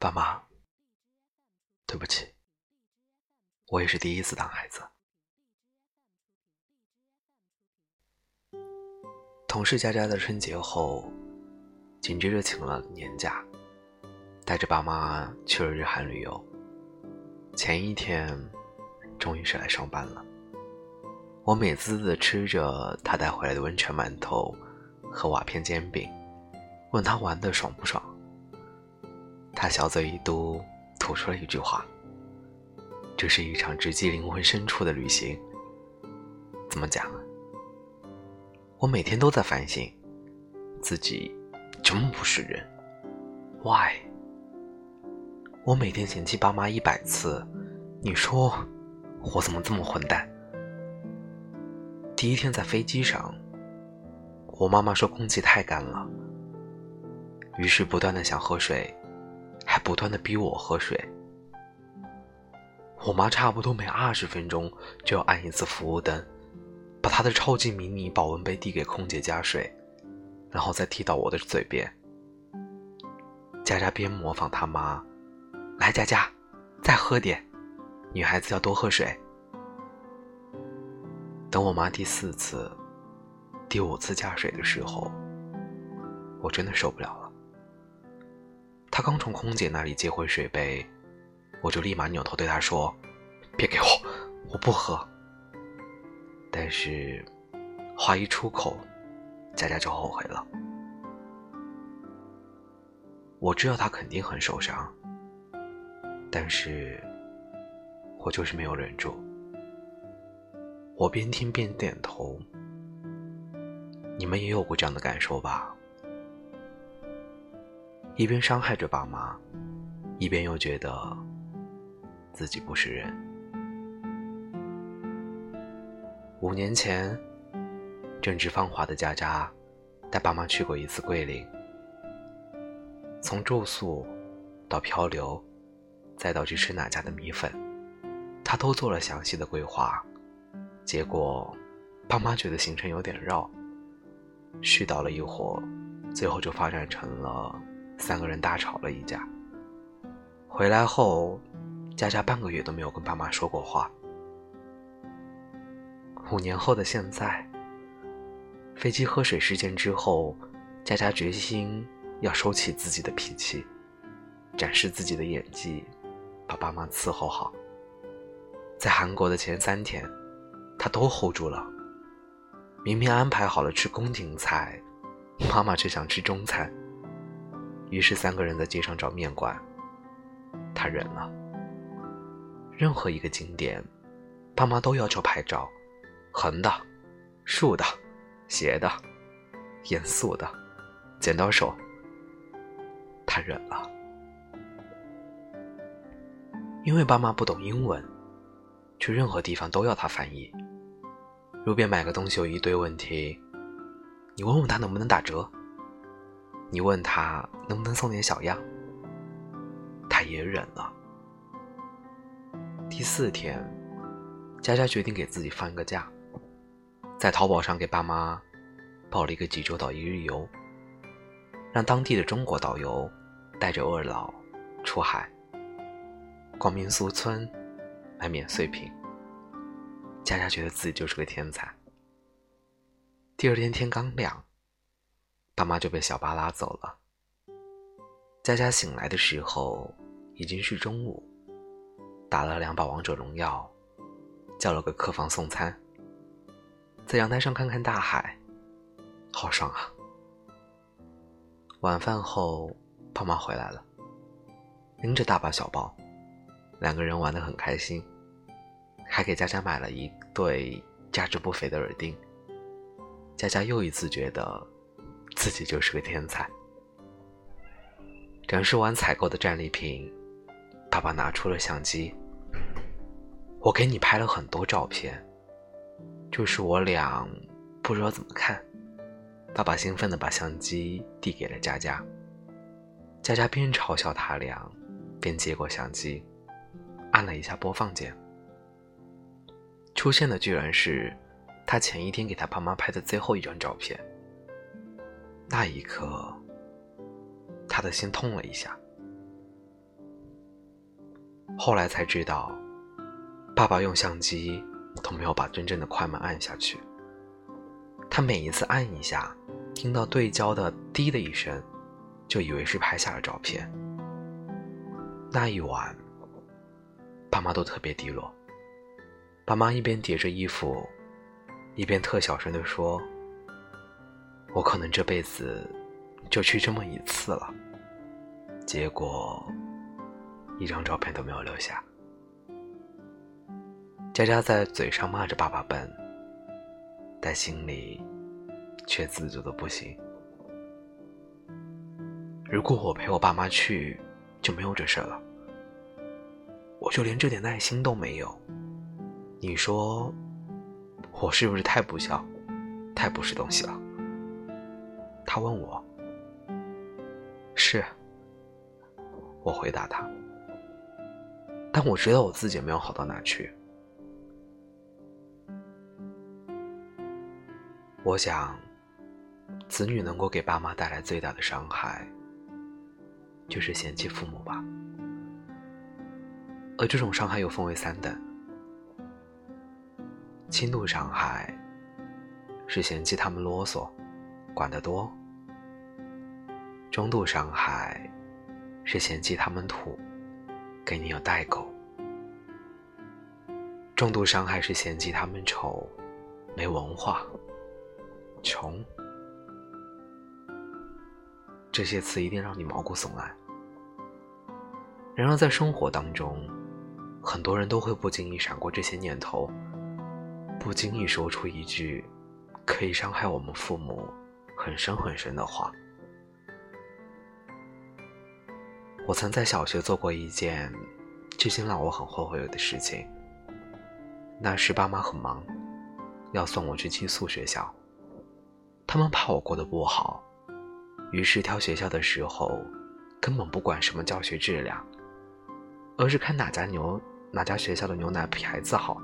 爸妈，对不起，我也是第一次当孩子。同事佳佳的春节后，紧接着请了年假，带着爸妈去了日韩旅游。前一天，终于是来上班了。我美滋滋的吃着他带回来的温泉馒头和瓦片煎饼，问他玩的爽不爽。他小嘴一嘟，吐出了一句话：“这是一场直击灵魂深处的旅行。”怎么讲？我每天都在反省，自己真不是人。Why？我每天嫌弃爸妈一百次，你说我怎么这么混蛋？第一天在飞机上，我妈妈说空气太干了，于是不断的想喝水。还不断的逼我喝水。我妈差不多每二十分钟就要按一次服务灯，把她的超级迷你保温杯递给空姐加水，然后再递到我的嘴边。佳佳边模仿他妈：“来，佳佳，再喝点，女孩子要多喝水。”等我妈第四次、第五次加水的时候，我真的受不了了。他刚从空姐那里接回水杯，我就立马扭头对他说：“别给我，我不喝。”但是话一出口，佳佳就后悔了。我知道他肯定很受伤，但是我就是没有忍住。我边听边点头。你们也有过这样的感受吧？一边伤害着爸妈，一边又觉得自己不是人。五年前，正值芳华的佳佳带爸妈去过一次桂林，从住宿到漂流，再到去吃哪家的米粉，他都做了详细的规划。结果，爸妈觉得行程有点绕，絮叨了一会儿，最后就发展成了。三个人大吵了一架。回来后，佳佳半个月都没有跟爸妈说过话。五年后的现在，飞机喝水事件之后，佳佳决心要收起自己的脾气，展示自己的演技，把爸妈伺候好。在韩国的前三天，她都 hold 住了。明明安排好了吃宫廷菜，妈妈却想吃中餐。于是三个人在街上找面馆，他忍了。任何一个景点，爸妈都要求拍照，横的、竖的、斜的、严肃的、剪刀手。他忍了，因为爸妈不懂英文，去任何地方都要他翻译。路边买个东西有一堆问题，你问问他能不能打折。你问他能不能送点小样，他也忍了。第四天，佳佳决定给自己放一个假，在淘宝上给爸妈报了一个济州岛一日游，让当地的中国导游带着二老出海逛民俗村，买免税品。佳佳觉得自己就是个天才。第二天天刚亮。爸妈就被小巴拉走了。佳佳醒来的时候已经是中午，打了两把王者荣耀，叫了个客房送餐，在阳台上看看大海，好爽啊！晚饭后，爸妈回来了，拎着大包小包，两个人玩得很开心，还给佳佳买了一对价值不菲的耳钉。佳佳又一次觉得。自己就是个天才。展示完采购的战利品，爸爸拿出了相机。我给你拍了很多照片，就是我俩不知道怎么看。爸爸兴奋地把相机递给了佳佳。佳佳边嘲笑他俩，边接过相机，按了一下播放键。出现的居然是他前一天给他爸妈拍的最后一张照片。那一刻，他的心痛了一下。后来才知道，爸爸用相机都没有把真正的快门按下去。他每一次按一下，听到对焦的“滴”的一声，就以为是拍下了照片。那一晚，爸妈都特别低落。爸妈一边叠着衣服，一边特小声地说：“我可能这辈子就去这么一次了。”结果，一张照片都没有留下。佳佳在嘴上骂着爸爸笨，但心里却自责的不行。如果我陪我爸妈去。就没有这事了，我就连这点耐心都没有。你说我是不是太不孝，太不是东西了？他问我，是，我回答他。但我知道我自己没有好到哪去。我想，子女能够给爸妈带来最大的伤害。就是嫌弃父母吧，而这种伤害又分为三等：轻度伤害是嫌弃他们啰嗦、管得多；中度伤害是嫌弃他们土，给你有代沟；重度伤害是嫌弃他们丑、没文化、穷。这些词一定让你毛骨悚然。然而，在生活当中，很多人都会不经意闪过这些念头，不经意说出一句可以伤害我们父母很深很深的话。我曾在小学做过一件至今让我很后悔的事情。那时爸妈很忙，要送我去寄宿学校，他们怕我过得不好，于是挑学校的时候根本不管什么教学质量。而是看哪家牛哪家学校的牛奶牌子好，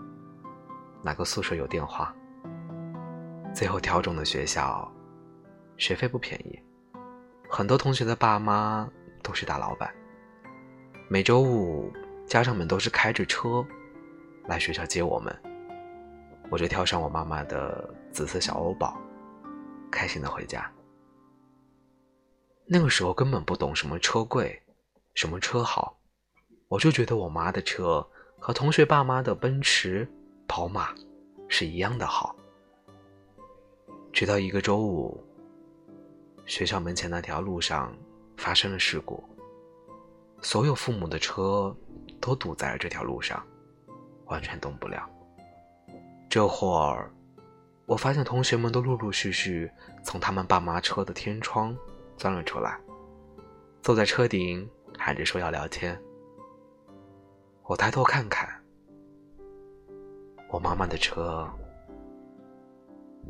哪个宿舍有电话。最后挑中的学校，学费不便宜，很多同学的爸妈都是大老板。每周五，家长们都是开着车来学校接我们，我就跳上我妈妈的紫色小欧宝，开心的回家。那个时候根本不懂什么车贵，什么车好。我就觉得我妈的车和同学爸妈的奔驰、宝马是一样的好。直到一个周五，学校门前那条路上发生了事故，所有父母的车都堵在了这条路上，完全动不了。这会儿，我发现同学们都陆陆续续从他们爸妈车的天窗钻了出来，坐在车顶喊着说要聊天。我抬头看看，我妈妈的车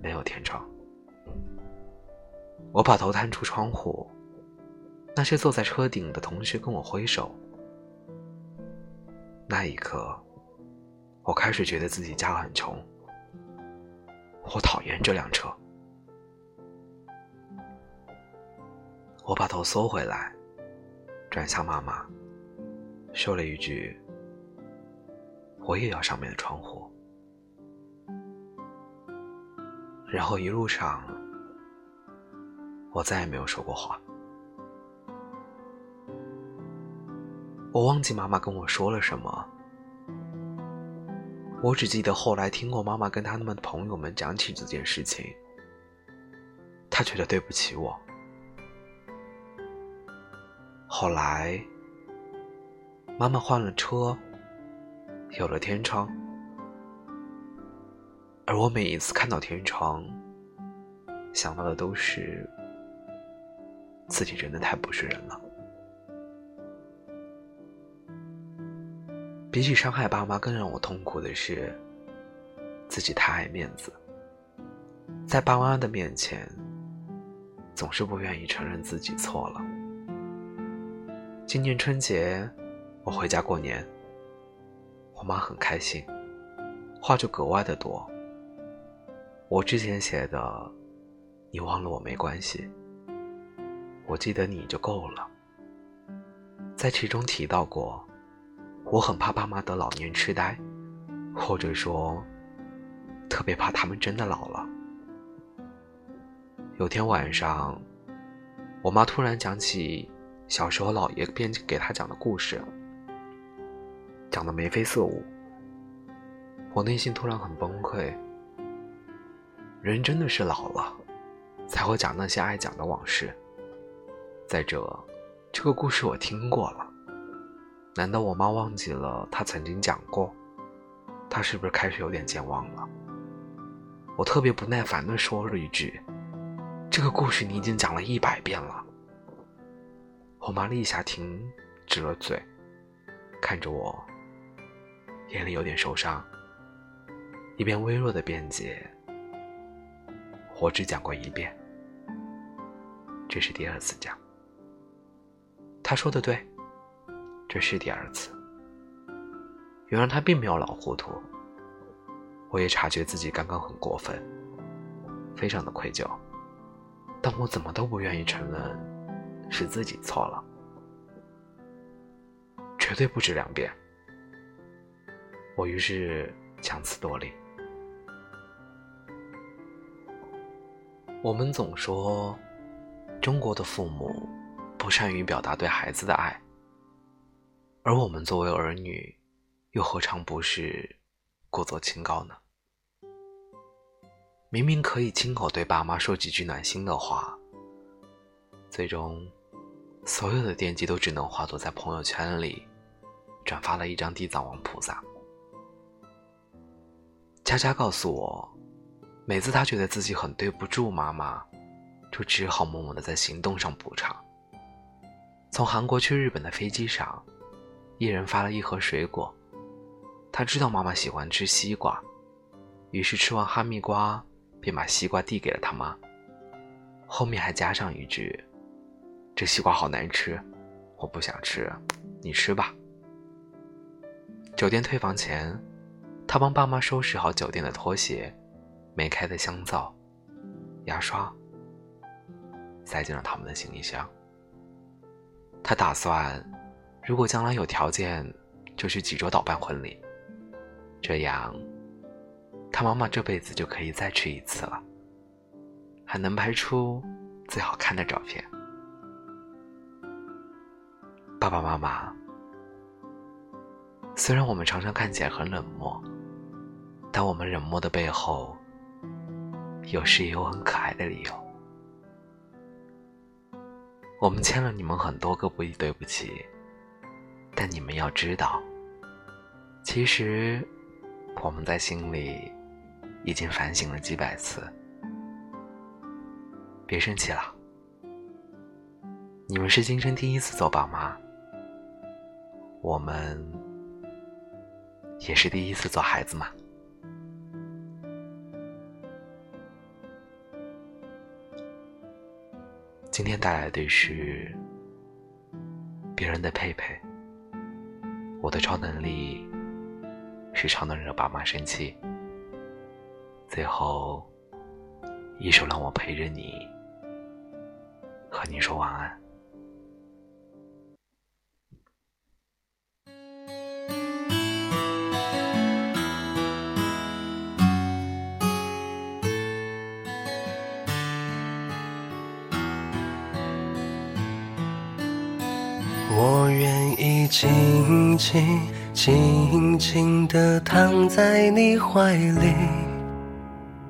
没有天窗。我把头探出窗户，那些坐在车顶的同学跟我挥手。那一刻，我开始觉得自己家很穷。我讨厌这辆车。我把头缩回来，转向妈妈，说了一句。我也要上面的窗户，然后一路上，我再也没有说过话。我忘记妈妈跟我说了什么，我只记得后来听过妈妈跟他们的朋友们讲起这件事情，她觉得对不起我。后来，妈妈换了车。有了天窗，而我每一次看到天窗，想到的都是自己真的太不是人了。比起伤害爸妈，更让我痛苦的是自己太爱面子，在爸妈的面前，总是不愿意承认自己错了。今年春节，我回家过年。我妈很开心，话就格外的多。我之前写的“你忘了我没关系，我记得你就够了”，在其中提到过，我很怕爸妈得老年痴呆，或者说，特别怕他们真的老了。有天晚上，我妈突然讲起小时候姥爷编给她讲的故事，讲的眉飞色舞。我内心突然很崩溃。人真的是老了，才会讲那些爱讲的往事。再者，这个故事我听过了，难道我妈忘记了她曾经讲过？她是不是开始有点健忘了？我特别不耐烦地说了一句。这个故事你已经讲了一百遍了。我妈立下停，止了嘴，看着我，眼里有点受伤，一边微弱的辩解：“我只讲过一遍，这是第二次讲。”他说的对，这是第二次。原来他并没有老糊涂。我也察觉自己刚刚很过分，非常的愧疚。但我怎么都不愿意承认是自己错了，绝对不止两遍。我于是强词夺理。我们总说中国的父母不善于表达对孩子的爱，而我们作为儿女，又何尝不是故作清高呢？明明可以亲口对爸妈说几句暖心的话，最终，所有的惦记都只能化作在朋友圈里转发了一张地藏王菩萨。佳佳告诉我，每次她觉得自己很对不住妈妈，就只好默默的在行动上补偿。从韩国去日本的飞机上，一人发了一盒水果，他知道妈妈喜欢吃西瓜，于是吃完哈密瓜。便把西瓜递给了他妈，后面还加上一句：“这西瓜好难吃，我不想吃，你吃吧。”酒店退房前，他帮爸妈收拾好酒店的拖鞋、没开的香皂、牙刷，塞进了他们的行李箱。他打算，如果将来有条件，就去济州岛办婚礼，这样。他妈妈这辈子就可以再吃一次了，还能拍出最好看的照片。爸爸妈妈，虽然我们常常看起来很冷漠，但我们冷漠的背后，有时也有很可爱的理由。我们欠了你们很多个不对不起，但你们要知道，其实我们在心里。已经反省了几百次，别生气了。你们是今生第一次做爸妈，我们也是第一次做孩子嘛。今天带来的是别人的佩佩，我的超能力是常能惹爸妈生气。最后一首让我陪着你，和你说晚安。静静静静的躺在你怀里。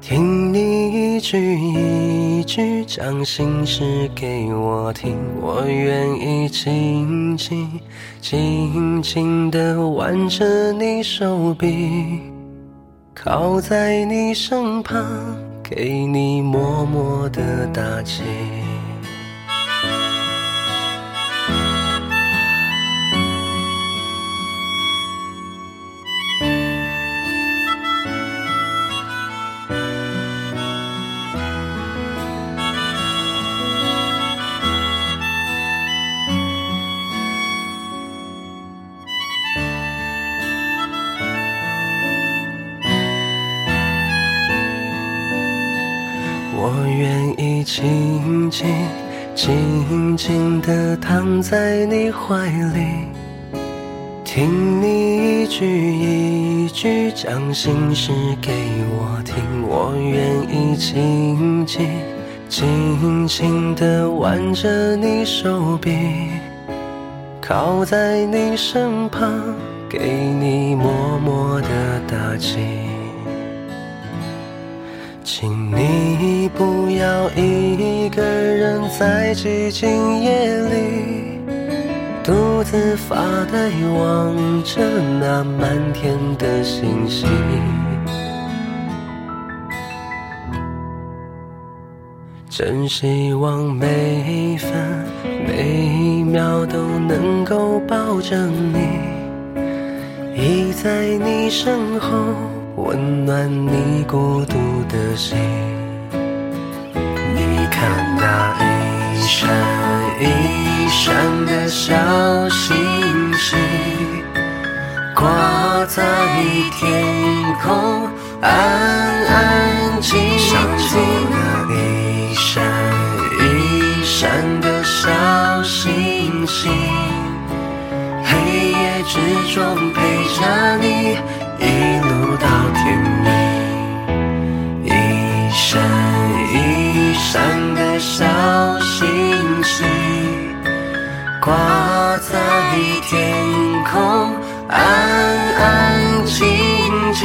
听你一句一句讲心事给我听，我愿意静静静静的挽着你手臂，靠在你身旁，给你默默的打气。静静静地躺在你怀里，听你一句一句讲心事给我听，我愿意静静静静地挽着你手臂，靠在你身旁，给你默默的打气。请你不要一个人在寂静夜里。独自发呆，望着那满天的星星。真希望每一分每一秒都能够抱着你，依在你身后，温暖你孤独的心。你看那一闪一闪的小星星，挂在天空，安安静静。那一闪一闪的小星星，黑夜之中陪着你，一空，安安静静。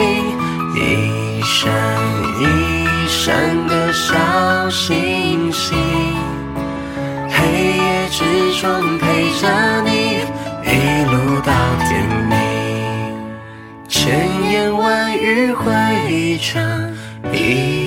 一闪一闪的小星星，黑夜之中陪着你，一路到天明。千言万语汇成一